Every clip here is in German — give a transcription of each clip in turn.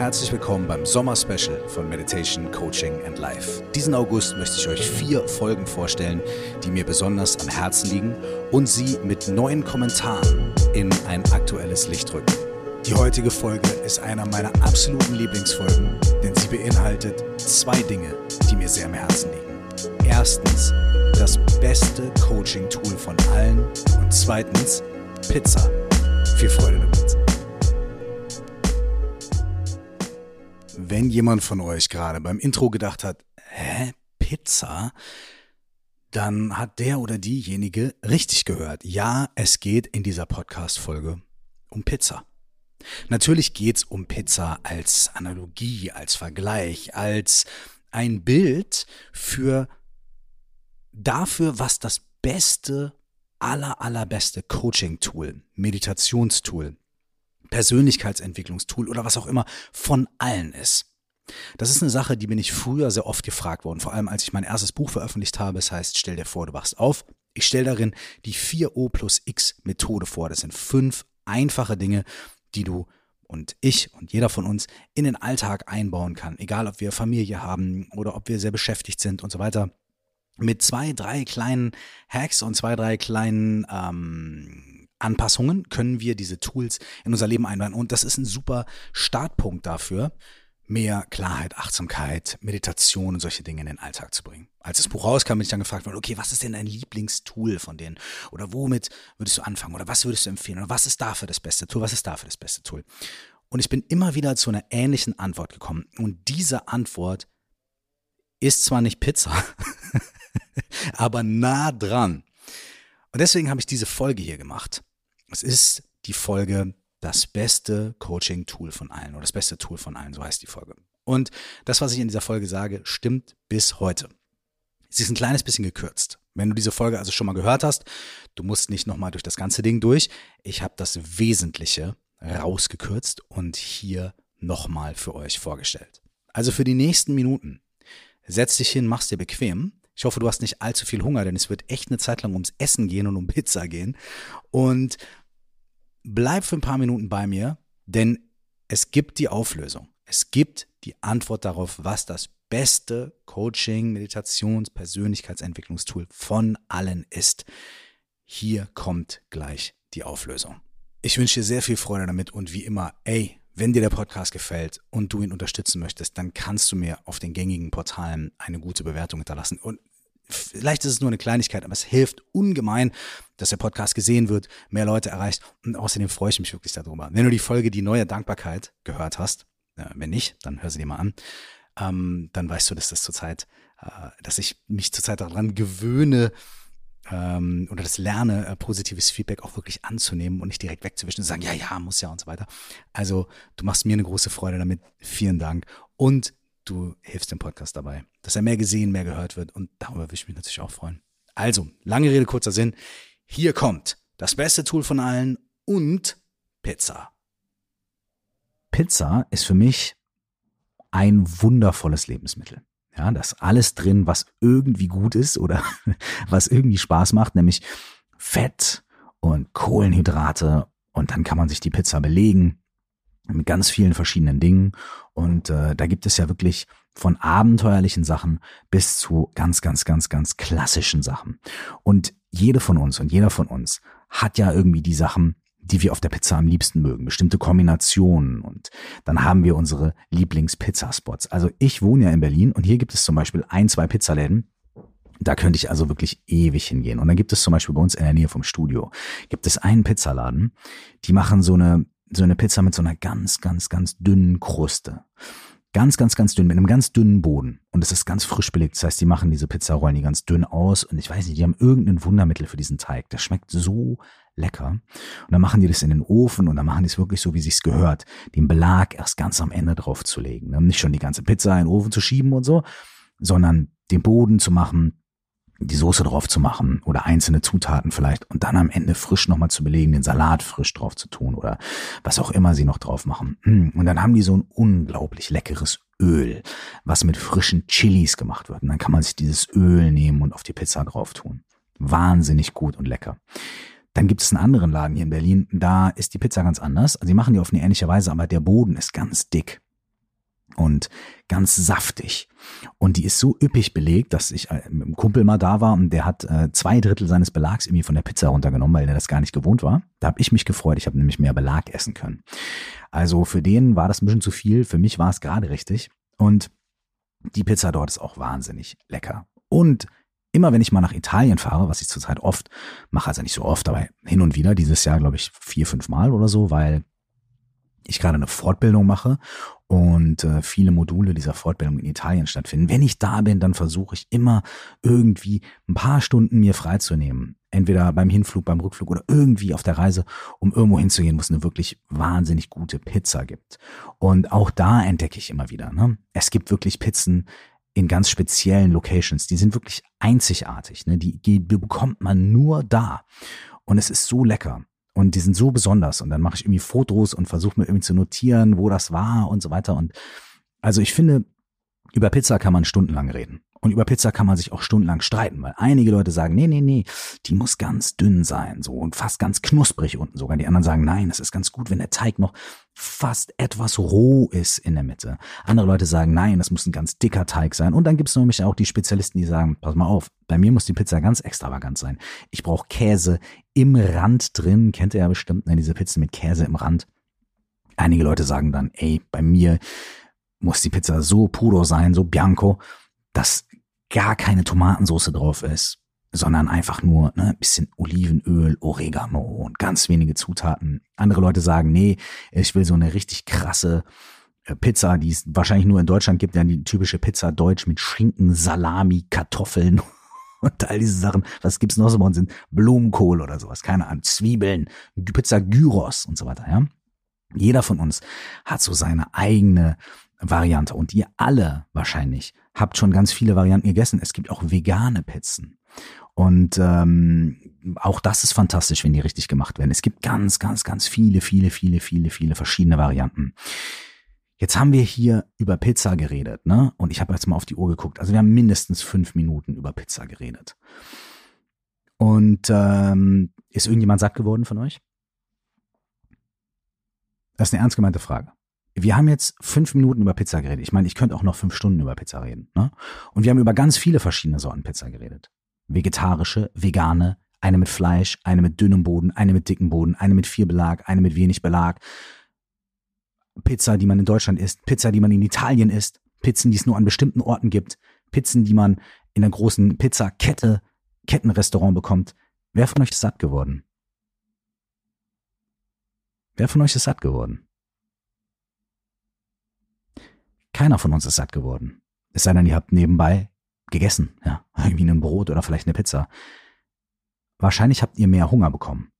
Herzlich willkommen beim Sommer-Special von Meditation, Coaching and Life. Diesen August möchte ich euch vier Folgen vorstellen, die mir besonders am Herzen liegen und sie mit neuen Kommentaren in ein aktuelles Licht rücken. Die heutige Folge ist einer meiner absoluten Lieblingsfolgen, denn sie beinhaltet zwei Dinge, die mir sehr am Herzen liegen. Erstens, das beste Coaching-Tool von allen und zweitens, Pizza. Viel Freude damit. Wenn jemand von euch gerade beim Intro gedacht hat, hä, Pizza? Dann hat der oder diejenige richtig gehört. Ja, es geht in dieser Podcast-Folge um Pizza. Natürlich geht's um Pizza als Analogie, als Vergleich, als ein Bild für dafür, was das beste, aller, allerbeste Coaching-Tool, Meditationstool, Persönlichkeitsentwicklungstool oder was auch immer von allen ist. Das ist eine Sache, die bin ich früher sehr oft gefragt worden, vor allem als ich mein erstes Buch veröffentlicht habe. Es heißt, stell dir vor, du wachst auf. Ich stelle darin die 4O plus X Methode vor. Das sind fünf einfache Dinge, die du und ich und jeder von uns in den Alltag einbauen kann. Egal, ob wir Familie haben oder ob wir sehr beschäftigt sind und so weiter. Mit zwei, drei kleinen Hacks und zwei, drei kleinen ähm, Anpassungen können wir diese Tools in unser Leben einbauen. Und das ist ein super Startpunkt dafür, mehr Klarheit, Achtsamkeit, Meditation und solche Dinge in den Alltag zu bringen. Als das Buch rauskam, bin ich dann gefragt worden, okay, was ist denn dein Lieblingstool von denen? Oder womit würdest du anfangen? Oder was würdest du empfehlen? Oder was ist dafür das beste Tool? Was ist dafür das beste Tool? Und ich bin immer wieder zu einer ähnlichen Antwort gekommen. Und diese Antwort ist zwar nicht Pizza, aber nah dran. Und deswegen habe ich diese Folge hier gemacht. Es ist die Folge das beste Coaching-Tool von allen oder das beste Tool von allen, so heißt die Folge. Und das, was ich in dieser Folge sage, stimmt bis heute. Sie ist ein kleines bisschen gekürzt. Wenn du diese Folge also schon mal gehört hast, du musst nicht nochmal durch das ganze Ding durch. Ich habe das Wesentliche rausgekürzt und hier nochmal für euch vorgestellt. Also für die nächsten Minuten setz dich hin, mach's dir bequem. Ich hoffe, du hast nicht allzu viel Hunger, denn es wird echt eine Zeit lang ums Essen gehen und um Pizza gehen. Und bleib für ein paar Minuten bei mir, denn es gibt die Auflösung. Es gibt die Antwort darauf, was das beste Coaching, Meditations-, Persönlichkeitsentwicklungstool von allen ist. Hier kommt gleich die Auflösung. Ich wünsche dir sehr viel Freude damit und wie immer, ey, wenn dir der Podcast gefällt und du ihn unterstützen möchtest, dann kannst du mir auf den gängigen Portalen eine gute Bewertung hinterlassen. Und vielleicht ist es nur eine Kleinigkeit, aber es hilft ungemein, dass der Podcast gesehen wird, mehr Leute erreicht und außerdem freue ich mich wirklich darüber. Wenn du die Folge Die neue Dankbarkeit gehört hast, äh, wenn nicht, dann hör sie dir mal an, ähm, dann weißt du, dass das zurzeit, äh, dass ich mich zurzeit daran gewöhne, ähm, oder das lerne, äh, positives Feedback auch wirklich anzunehmen und nicht direkt wegzuwischen und sagen, ja, ja, muss ja und so weiter. Also du machst mir eine große Freude damit. Vielen Dank. Und du hilfst dem Podcast dabei, dass er mehr gesehen, mehr gehört wird und darüber würde ich mich natürlich auch freuen. Also, lange Rede, kurzer Sinn. Hier kommt das beste Tool von allen und Pizza. Pizza ist für mich ein wundervolles Lebensmittel. Ja, das alles drin, was irgendwie gut ist oder was irgendwie Spaß macht, nämlich Fett und Kohlenhydrate und dann kann man sich die Pizza belegen mit ganz vielen verschiedenen Dingen. Und äh, da gibt es ja wirklich von abenteuerlichen Sachen bis zu ganz, ganz, ganz, ganz klassischen Sachen. Und jede von uns und jeder von uns hat ja irgendwie die Sachen, die wir auf der Pizza am liebsten mögen, bestimmte Kombinationen. Und dann haben wir unsere Lieblings-Pizzaspots. Also ich wohne ja in Berlin und hier gibt es zum Beispiel ein, zwei Pizzaläden, da könnte ich also wirklich ewig hingehen. Und dann gibt es zum Beispiel bei uns in der Nähe vom Studio, gibt es einen Pizzaladen, die machen so eine so eine Pizza mit so einer ganz, ganz, ganz dünnen Kruste. Ganz, ganz, ganz dünn, mit einem ganz dünnen Boden. Und es ist ganz frisch belegt. Das heißt, die machen diese Pizzarollen die ganz dünn aus. Und ich weiß nicht, die haben irgendein Wundermittel für diesen Teig. Der schmeckt so lecker. Und dann machen die das in den Ofen und dann machen die es wirklich so, wie sich's gehört. Den Belag erst ganz am Ende drauf zu legen. Ne? Nicht schon die ganze Pizza in den Ofen zu schieben und so, sondern den Boden zu machen, die Soße drauf zu machen oder einzelne Zutaten vielleicht und dann am Ende frisch nochmal zu belegen, den Salat frisch drauf zu tun oder was auch immer sie noch drauf machen. Hm, und dann haben die so ein unglaublich leckeres Öl, was mit frischen Chilis gemacht wird. Und dann kann man sich dieses Öl nehmen und auf die Pizza drauf tun. Wahnsinnig gut und lecker. Dann gibt es einen anderen Laden hier in Berlin, da ist die Pizza ganz anders. Die machen die auf eine ähnliche Weise, aber der Boden ist ganz dick. Und ganz saftig. Und die ist so üppig belegt, dass ich äh, mit einem Kumpel mal da war und der hat äh, zwei Drittel seines Belags irgendwie von der Pizza runtergenommen, weil der das gar nicht gewohnt war. Da habe ich mich gefreut. Ich habe nämlich mehr Belag essen können. Also für den war das ein bisschen zu viel. Für mich war es gerade richtig. Und die Pizza dort ist auch wahnsinnig lecker. Und immer wenn ich mal nach Italien fahre, was ich zurzeit oft mache, also nicht so oft, aber hin und wieder, dieses Jahr glaube ich vier, fünf Mal oder so, weil ich gerade eine Fortbildung mache und äh, viele Module dieser Fortbildung in Italien stattfinden. Wenn ich da bin, dann versuche ich immer irgendwie ein paar Stunden mir freizunehmen. Entweder beim Hinflug, beim Rückflug oder irgendwie auf der Reise, um irgendwo hinzugehen, wo es eine wirklich wahnsinnig gute Pizza gibt. Und auch da entdecke ich immer wieder, ne? es gibt wirklich Pizzen in ganz speziellen Locations. Die sind wirklich einzigartig. Ne? Die, die bekommt man nur da. Und es ist so lecker. Und die sind so besonders. Und dann mache ich irgendwie Fotos und versuche mir irgendwie zu notieren, wo das war und so weiter. Und also ich finde, über Pizza kann man stundenlang reden. Und über Pizza kann man sich auch stundenlang streiten, weil einige Leute sagen, nee, nee, nee, die muss ganz dünn sein, so und fast ganz knusprig unten sogar. Die anderen sagen, nein, es ist ganz gut, wenn der Teig noch fast etwas roh ist in der Mitte. Andere Leute sagen, nein, das muss ein ganz dicker Teig sein. Und dann gibt es nämlich auch die Spezialisten, die sagen, pass mal auf, bei mir muss die Pizza ganz extravagant sein. Ich brauche Käse im Rand drin. Kennt ihr ja bestimmt, ne, diese Pizzen mit Käse im Rand. Einige Leute sagen dann, ey, bei mir muss die Pizza so puro sein, so bianco, dass gar keine Tomatensauce drauf ist, sondern einfach nur ne, bisschen Olivenöl, Oregano und ganz wenige Zutaten. Andere Leute sagen, nee, ich will so eine richtig krasse äh, Pizza, die es wahrscheinlich nur in Deutschland gibt, dann die typische Pizza Deutsch mit Schinken, Salami, Kartoffeln und all diese Sachen. Was gibt's noch so bei uns? Sind Blumenkohl oder sowas, keine Ahnung, Zwiebeln, Pizza Gyros und so weiter, ja. Jeder von uns hat so seine eigene Variante und ihr alle wahrscheinlich habt schon ganz viele Varianten gegessen. Es gibt auch vegane Pizzen. Und ähm, auch das ist fantastisch, wenn die richtig gemacht werden. Es gibt ganz, ganz, ganz viele, viele, viele, viele, viele verschiedene Varianten. Jetzt haben wir hier über Pizza geredet, ne? Und ich habe jetzt mal auf die Uhr geguckt. Also wir haben mindestens fünf Minuten über Pizza geredet. Und ähm, ist irgendjemand satt geworden von euch? Das ist eine ernst gemeinte Frage wir haben jetzt fünf Minuten über Pizza geredet. Ich meine, ich könnte auch noch fünf Stunden über Pizza reden. Ne? Und wir haben über ganz viele verschiedene Sorten Pizza geredet. Vegetarische, vegane, eine mit Fleisch, eine mit dünnem Boden, eine mit dickem Boden, eine mit viel Belag, eine mit wenig Belag. Pizza, die man in Deutschland isst, Pizza, die man in Italien isst, Pizzen, die es nur an bestimmten Orten gibt, Pizzen, die man in einer großen Pizzakette, Kettenrestaurant bekommt. Wer von euch ist satt geworden? Wer von euch ist satt geworden? Keiner von uns ist satt geworden. Es sei denn, ihr habt nebenbei gegessen, ja, irgendwie ein Brot oder vielleicht eine Pizza. Wahrscheinlich habt ihr mehr Hunger bekommen.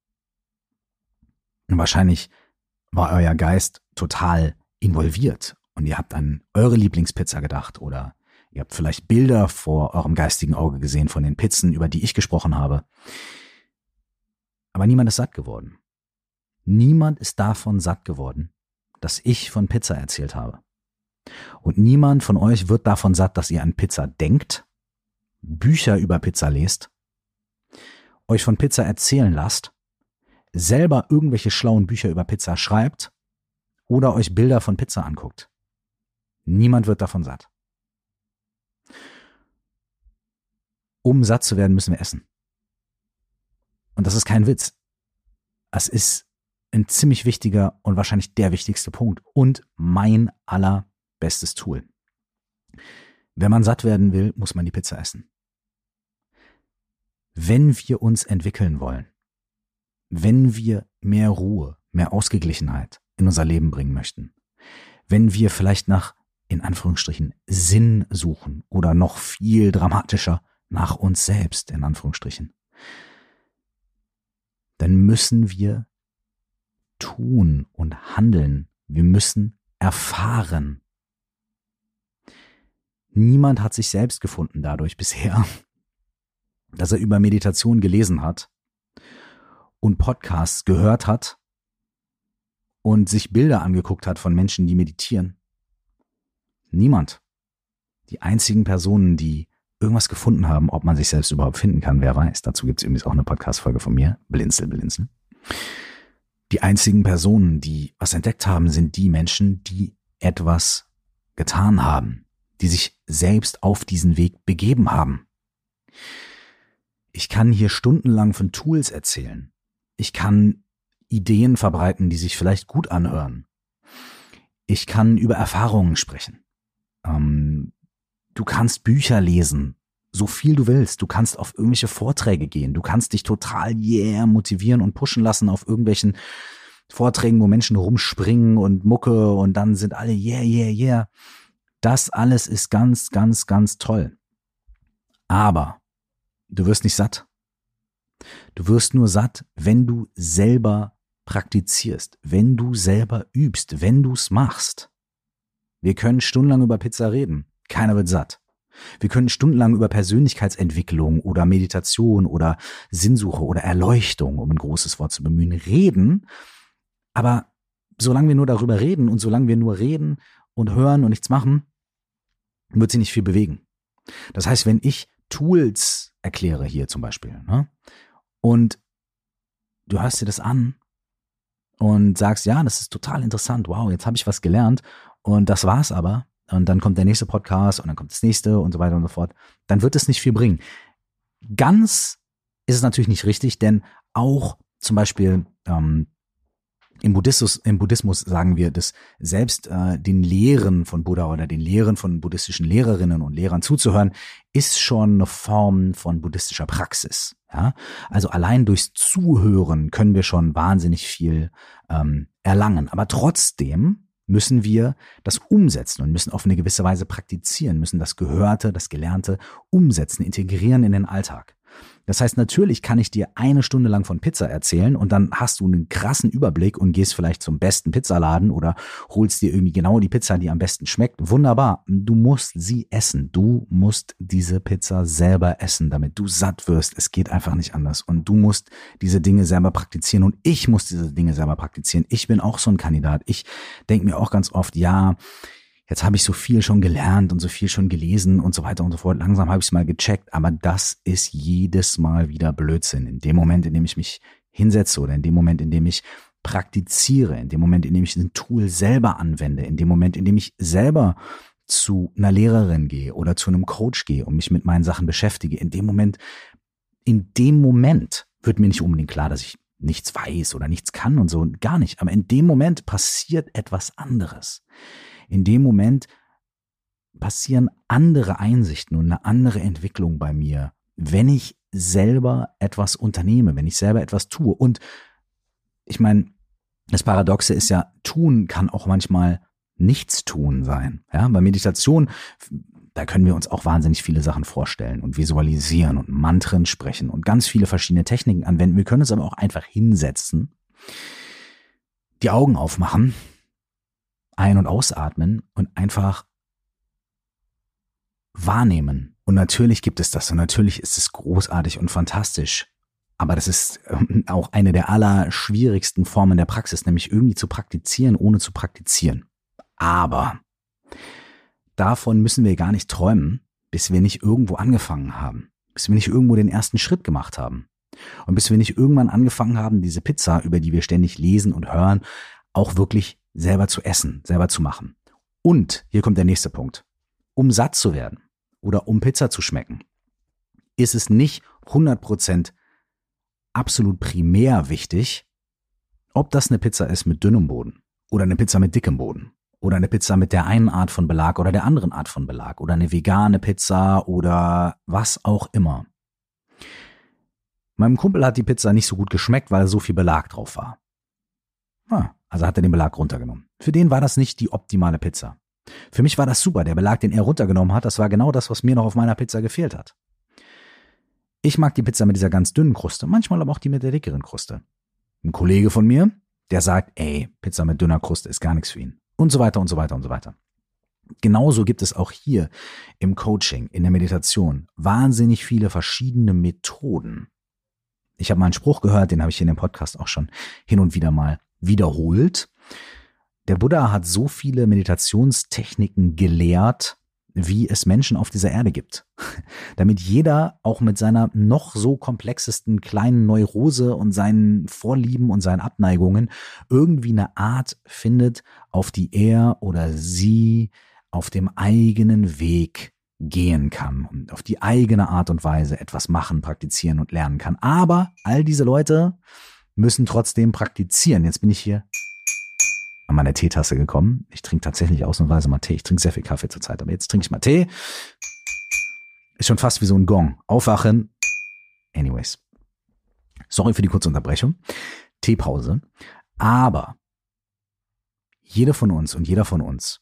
Und wahrscheinlich war euer Geist total involviert und ihr habt an eure Lieblingspizza gedacht oder ihr habt vielleicht Bilder vor eurem geistigen Auge gesehen von den Pizzen, über die ich gesprochen habe. Aber niemand ist satt geworden. Niemand ist davon satt geworden, dass ich von Pizza erzählt habe. Und niemand von euch wird davon satt, dass ihr an Pizza denkt, Bücher über Pizza lest, euch von Pizza erzählen lasst, selber irgendwelche schlauen Bücher über Pizza schreibt oder euch Bilder von Pizza anguckt. Niemand wird davon satt. Um satt zu werden, müssen wir essen. Und das ist kein Witz. Es ist ein ziemlich wichtiger und wahrscheinlich der wichtigste Punkt und mein aller bestes Tool. Wenn man satt werden will, muss man die Pizza essen. Wenn wir uns entwickeln wollen, wenn wir mehr Ruhe, mehr Ausgeglichenheit in unser Leben bringen möchten, wenn wir vielleicht nach, in Anführungsstrichen, Sinn suchen oder noch viel dramatischer nach uns selbst, in Anführungsstrichen, dann müssen wir tun und handeln. Wir müssen erfahren. Niemand hat sich selbst gefunden dadurch bisher, dass er über Meditation gelesen hat und Podcasts gehört hat und sich Bilder angeguckt hat von Menschen, die meditieren. Niemand. Die einzigen Personen, die irgendwas gefunden haben, ob man sich selbst überhaupt finden kann, wer weiß. Dazu gibt es übrigens auch eine Podcast-Folge von mir. Blinzel, blinzel. Die einzigen Personen, die was entdeckt haben, sind die Menschen, die etwas getan haben, die sich selbst auf diesen Weg begeben haben. Ich kann hier stundenlang von Tools erzählen. Ich kann Ideen verbreiten, die sich vielleicht gut anhören. Ich kann über Erfahrungen sprechen. Ähm, du kannst Bücher lesen, so viel du willst. Du kannst auf irgendwelche Vorträge gehen. Du kannst dich total yeah motivieren und pushen lassen auf irgendwelchen Vorträgen, wo Menschen rumspringen und Mucke und dann sind alle yeah, yeah, yeah. Das alles ist ganz, ganz, ganz toll. Aber du wirst nicht satt. Du wirst nur satt, wenn du selber praktizierst, wenn du selber übst, wenn du es machst. Wir können stundenlang über Pizza reden. Keiner wird satt. Wir können stundenlang über Persönlichkeitsentwicklung oder Meditation oder Sinnsuche oder Erleuchtung, um ein großes Wort zu bemühen, reden. Aber solange wir nur darüber reden und solange wir nur reden und hören und nichts machen, wird sie nicht viel bewegen. Das heißt, wenn ich Tools erkläre hier zum Beispiel, ne, und du hörst dir das an und sagst, ja, das ist total interessant, wow, jetzt habe ich was gelernt und das war's aber, und dann kommt der nächste Podcast und dann kommt das nächste und so weiter und so fort, dann wird es nicht viel bringen. Ganz ist es natürlich nicht richtig, denn auch zum Beispiel ähm, im Buddhismus, im Buddhismus sagen wir, dass selbst äh, den Lehren von Buddha oder den Lehren von buddhistischen Lehrerinnen und Lehrern zuzuhören, ist schon eine Form von buddhistischer Praxis. Ja? Also allein durchs Zuhören können wir schon wahnsinnig viel ähm, erlangen. Aber trotzdem müssen wir das umsetzen und müssen auf eine gewisse Weise praktizieren, müssen das Gehörte, das Gelernte umsetzen, integrieren in den Alltag. Das heißt, natürlich kann ich dir eine Stunde lang von Pizza erzählen und dann hast du einen krassen Überblick und gehst vielleicht zum besten Pizzaladen oder holst dir irgendwie genau die Pizza, die am besten schmeckt. Wunderbar. Du musst sie essen. Du musst diese Pizza selber essen, damit du satt wirst. Es geht einfach nicht anders. Und du musst diese Dinge selber praktizieren und ich muss diese Dinge selber praktizieren. Ich bin auch so ein Kandidat. Ich denke mir auch ganz oft, ja, jetzt habe ich so viel schon gelernt und so viel schon gelesen und so weiter und so fort. Langsam habe ich es mal gecheckt, aber das ist jedes Mal wieder Blödsinn. In dem Moment, in dem ich mich hinsetze oder in dem Moment, in dem ich praktiziere, in dem Moment, in dem ich ein Tool selber anwende, in dem Moment, in dem ich selber zu einer Lehrerin gehe oder zu einem Coach gehe und mich mit meinen Sachen beschäftige, in dem Moment, in dem Moment wird mir nicht unbedingt klar, dass ich nichts weiß oder nichts kann und so, gar nicht. Aber in dem Moment passiert etwas anderes in dem Moment passieren andere Einsichten und eine andere Entwicklung bei mir, wenn ich selber etwas unternehme, wenn ich selber etwas tue. Und ich meine, das Paradoxe ist ja, tun kann auch manchmal nichts tun sein. Ja, bei Meditation, da können wir uns auch wahnsinnig viele Sachen vorstellen und visualisieren und Mantren sprechen und ganz viele verschiedene Techniken anwenden. Wir können uns aber auch einfach hinsetzen, die Augen aufmachen ein- und ausatmen und einfach wahrnehmen. Und natürlich gibt es das und natürlich ist es großartig und fantastisch. Aber das ist ähm, auch eine der allerschwierigsten Formen der Praxis, nämlich irgendwie zu praktizieren, ohne zu praktizieren. Aber davon müssen wir gar nicht träumen, bis wir nicht irgendwo angefangen haben, bis wir nicht irgendwo den ersten Schritt gemacht haben. Und bis wir nicht irgendwann angefangen haben, diese Pizza, über die wir ständig lesen und hören, auch wirklich selber zu essen, selber zu machen. Und hier kommt der nächste Punkt. Um satt zu werden oder um Pizza zu schmecken, ist es nicht 100% absolut primär wichtig, ob das eine Pizza ist mit dünnem Boden oder eine Pizza mit dickem Boden oder eine Pizza mit der einen Art von Belag oder der anderen Art von Belag oder eine vegane Pizza oder was auch immer. Meinem Kumpel hat die Pizza nicht so gut geschmeckt, weil so viel Belag drauf war. Ah, also hat er den Belag runtergenommen. Für den war das nicht die optimale Pizza. Für mich war das super. Der Belag, den er runtergenommen hat, das war genau das, was mir noch auf meiner Pizza gefehlt hat. Ich mag die Pizza mit dieser ganz dünnen Kruste, manchmal aber auch die mit der dickeren Kruste. Ein Kollege von mir, der sagt, ey, Pizza mit dünner Kruste ist gar nichts für ihn. Und so weiter und so weiter und so weiter. Genauso gibt es auch hier im Coaching, in der Meditation wahnsinnig viele verschiedene Methoden. Ich habe mal einen Spruch gehört, den habe ich hier in dem Podcast auch schon hin und wieder mal wiederholt. Der Buddha hat so viele Meditationstechniken gelehrt, wie es Menschen auf dieser Erde gibt. Damit jeder auch mit seiner noch so komplexesten kleinen Neurose und seinen Vorlieben und seinen Abneigungen irgendwie eine Art findet, auf die er oder sie auf dem eigenen Weg gehen kann und auf die eigene Art und Weise etwas machen, praktizieren und lernen kann. Aber all diese Leute müssen trotzdem praktizieren. Jetzt bin ich hier an meine Teetasse gekommen. Ich trinke tatsächlich ausnahmsweise mal Tee. Ich trinke sehr viel Kaffee zurzeit, aber jetzt trinke ich mal Tee. Ist schon fast wie so ein Gong. Aufwachen. Anyways. Sorry für die kurze Unterbrechung. Teepause. Aber jeder von uns und jeder von uns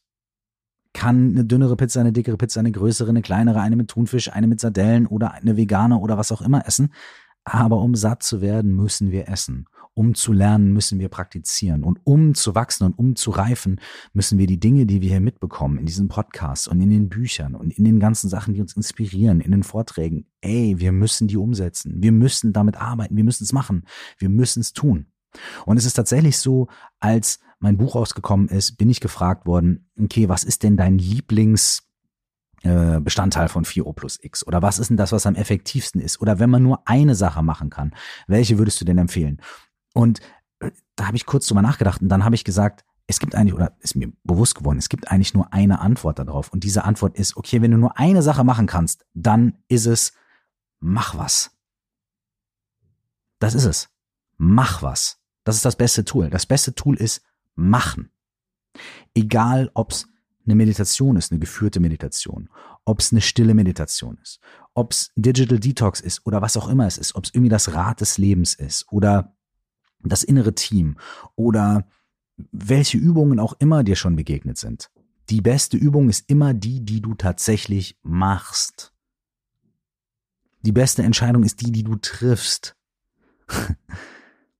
kann eine dünnere Pizza, eine dickere Pizza, eine größere, eine kleinere, eine mit Thunfisch, eine mit Sardellen oder eine vegane oder was auch immer essen. Aber um satt zu werden, müssen wir essen. Um zu lernen, müssen wir praktizieren. Und um zu wachsen und um zu reifen, müssen wir die Dinge, die wir hier mitbekommen, in diesen Podcasts und in den Büchern und in den ganzen Sachen, die uns inspirieren, in den Vorträgen, ey, wir müssen die umsetzen. Wir müssen damit arbeiten. Wir müssen es machen. Wir müssen es tun. Und es ist tatsächlich so, als mein Buch rausgekommen ist, bin ich gefragt worden, okay, was ist denn dein Lieblings Bestandteil von 4O plus X? Oder was ist denn das, was am effektivsten ist? Oder wenn man nur eine Sache machen kann, welche würdest du denn empfehlen? Und äh, da habe ich kurz drüber nachgedacht und dann habe ich gesagt, es gibt eigentlich, oder ist mir bewusst geworden, es gibt eigentlich nur eine Antwort darauf. Und diese Antwort ist, okay, wenn du nur eine Sache machen kannst, dann ist es, mach was. Das ist es. Mach was. Das ist das beste Tool. Das beste Tool ist machen. Egal, ob es eine Meditation ist, eine geführte Meditation, ob es eine stille Meditation ist, ob es Digital Detox ist oder was auch immer es ist, ob es irgendwie das Rad des Lebens ist oder das innere Team oder welche Übungen auch immer dir schon begegnet sind. Die beste Übung ist immer die, die du tatsächlich machst. Die beste Entscheidung ist die, die du triffst.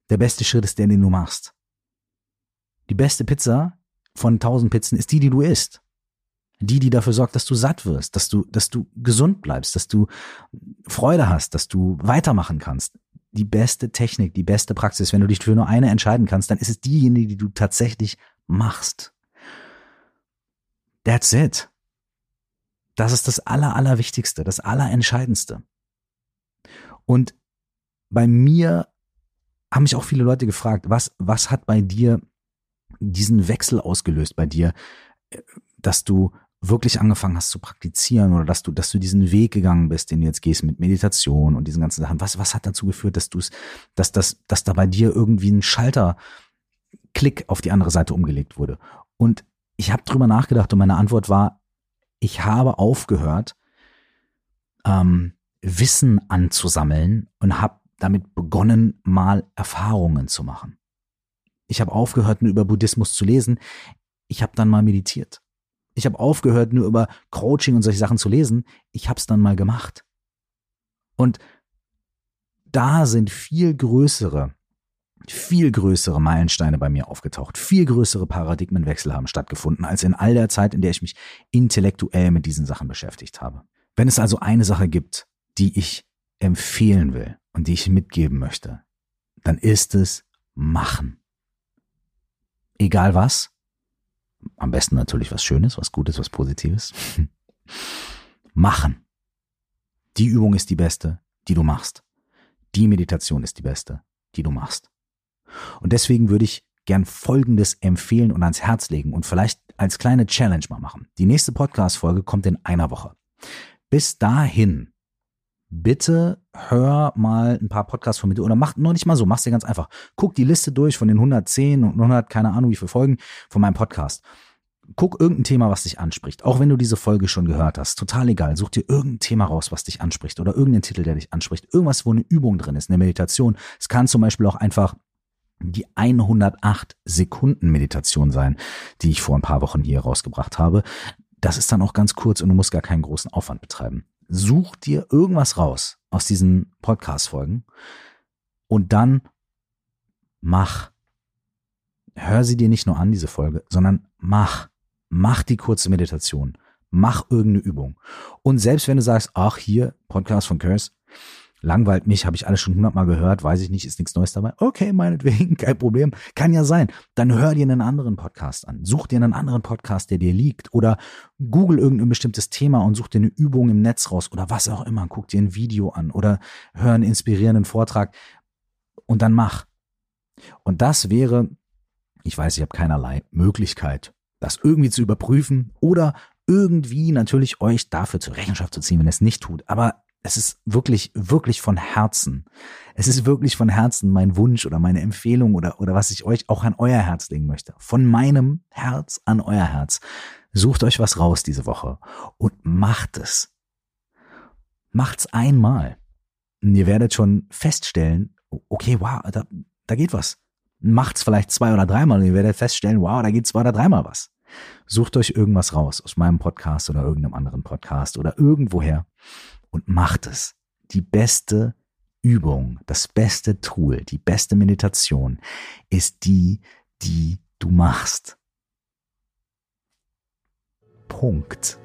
Der beste Schritt ist der, den du machst. Die beste Pizza von tausend Pizzen ist die, die du isst. Die, die dafür sorgt, dass du satt wirst, dass du, dass du gesund bleibst, dass du Freude hast, dass du weitermachen kannst. Die beste Technik, die beste Praxis, wenn du dich für nur eine entscheiden kannst, dann ist es diejenige, die du tatsächlich machst. That's it. Das ist das Aller, Allerwichtigste, das Allerentscheidendste. Und bei mir haben mich auch viele Leute gefragt, was, was hat bei dir diesen Wechsel ausgelöst bei dir, äh, dass du wirklich angefangen hast zu praktizieren oder dass du, dass du diesen Weg gegangen bist, den du jetzt gehst mit Meditation und diesen ganzen Sachen. Was, was hat dazu geführt, dass du es, dass, dass, dass da bei dir irgendwie ein Schalter Klick auf die andere Seite umgelegt wurde? Und ich habe drüber nachgedacht und meine Antwort war, ich habe aufgehört, ähm, Wissen anzusammeln und habe damit begonnen, mal Erfahrungen zu machen. Ich habe aufgehört, nur über Buddhismus zu lesen. Ich habe dann mal meditiert. Ich habe aufgehört, nur über Coaching und solche Sachen zu lesen. Ich habe es dann mal gemacht. Und da sind viel größere, viel größere Meilensteine bei mir aufgetaucht. Viel größere Paradigmenwechsel haben stattgefunden, als in all der Zeit, in der ich mich intellektuell mit diesen Sachen beschäftigt habe. Wenn es also eine Sache gibt, die ich empfehlen will und die ich mitgeben möchte, dann ist es machen egal was. Am besten natürlich was Schönes, was Gutes, was Positives. Machen. Die Übung ist die beste, die du machst. Die Meditation ist die beste, die du machst. Und deswegen würde ich gern Folgendes empfehlen und ans Herz legen und vielleicht als kleine Challenge mal machen. Die nächste Podcast-Folge kommt in einer Woche. Bis dahin bitte hör mal ein paar Podcasts von mir oder mach noch nicht mal so, mach's dir ganz einfach. Guck die Liste durch von den 110 und 100, keine Ahnung wie viele Folgen von meinem Podcast. Guck irgendein Thema, was dich anspricht. Auch wenn du diese Folge schon gehört hast. Total egal. Such dir irgendein Thema raus, was dich anspricht oder irgendeinen Titel, der dich anspricht. Irgendwas, wo eine Übung drin ist, eine Meditation. Es kann zum Beispiel auch einfach die 108 Sekunden Meditation sein, die ich vor ein paar Wochen hier rausgebracht habe. Das ist dann auch ganz kurz und du musst gar keinen großen Aufwand betreiben such dir irgendwas raus aus diesen Podcast-Folgen und dann mach. Hör sie dir nicht nur an, diese Folge, sondern mach. Mach die kurze Meditation. Mach irgendeine Übung. Und selbst wenn du sagst, ach, hier, Podcast von Curse, langweilt mich, habe ich alles schon hundertmal gehört, weiß ich nicht, ist nichts Neues dabei. Okay, meinetwegen, kein Problem. Kann ja sein. Dann hör dir einen anderen Podcast an. Such dir einen anderen Podcast, der dir liegt. Oder google irgendein bestimmtes Thema und such dir eine Übung im Netz raus oder was auch immer. Guck dir ein Video an oder hör einen inspirierenden Vortrag und dann mach. Und das wäre, ich weiß, ich habe keinerlei Möglichkeit, das irgendwie zu überprüfen oder irgendwie natürlich euch dafür zur Rechenschaft zu ziehen, wenn ihr es nicht tut. Aber es ist wirklich, wirklich von Herzen. Es ist wirklich von Herzen mein Wunsch oder meine Empfehlung oder, oder was ich euch auch an euer Herz legen möchte. Von meinem Herz an euer Herz. Sucht euch was raus diese Woche und macht es. Macht's einmal. Und ihr werdet schon feststellen, okay, wow, da, da geht was. Macht's vielleicht zwei oder dreimal und ihr werdet feststellen, wow, da geht zwei oder dreimal was. Sucht euch irgendwas raus aus meinem Podcast oder irgendeinem anderen Podcast oder irgendwoher und macht es. Die beste Übung, das beste Tool, die beste Meditation ist die, die du machst. Punkt.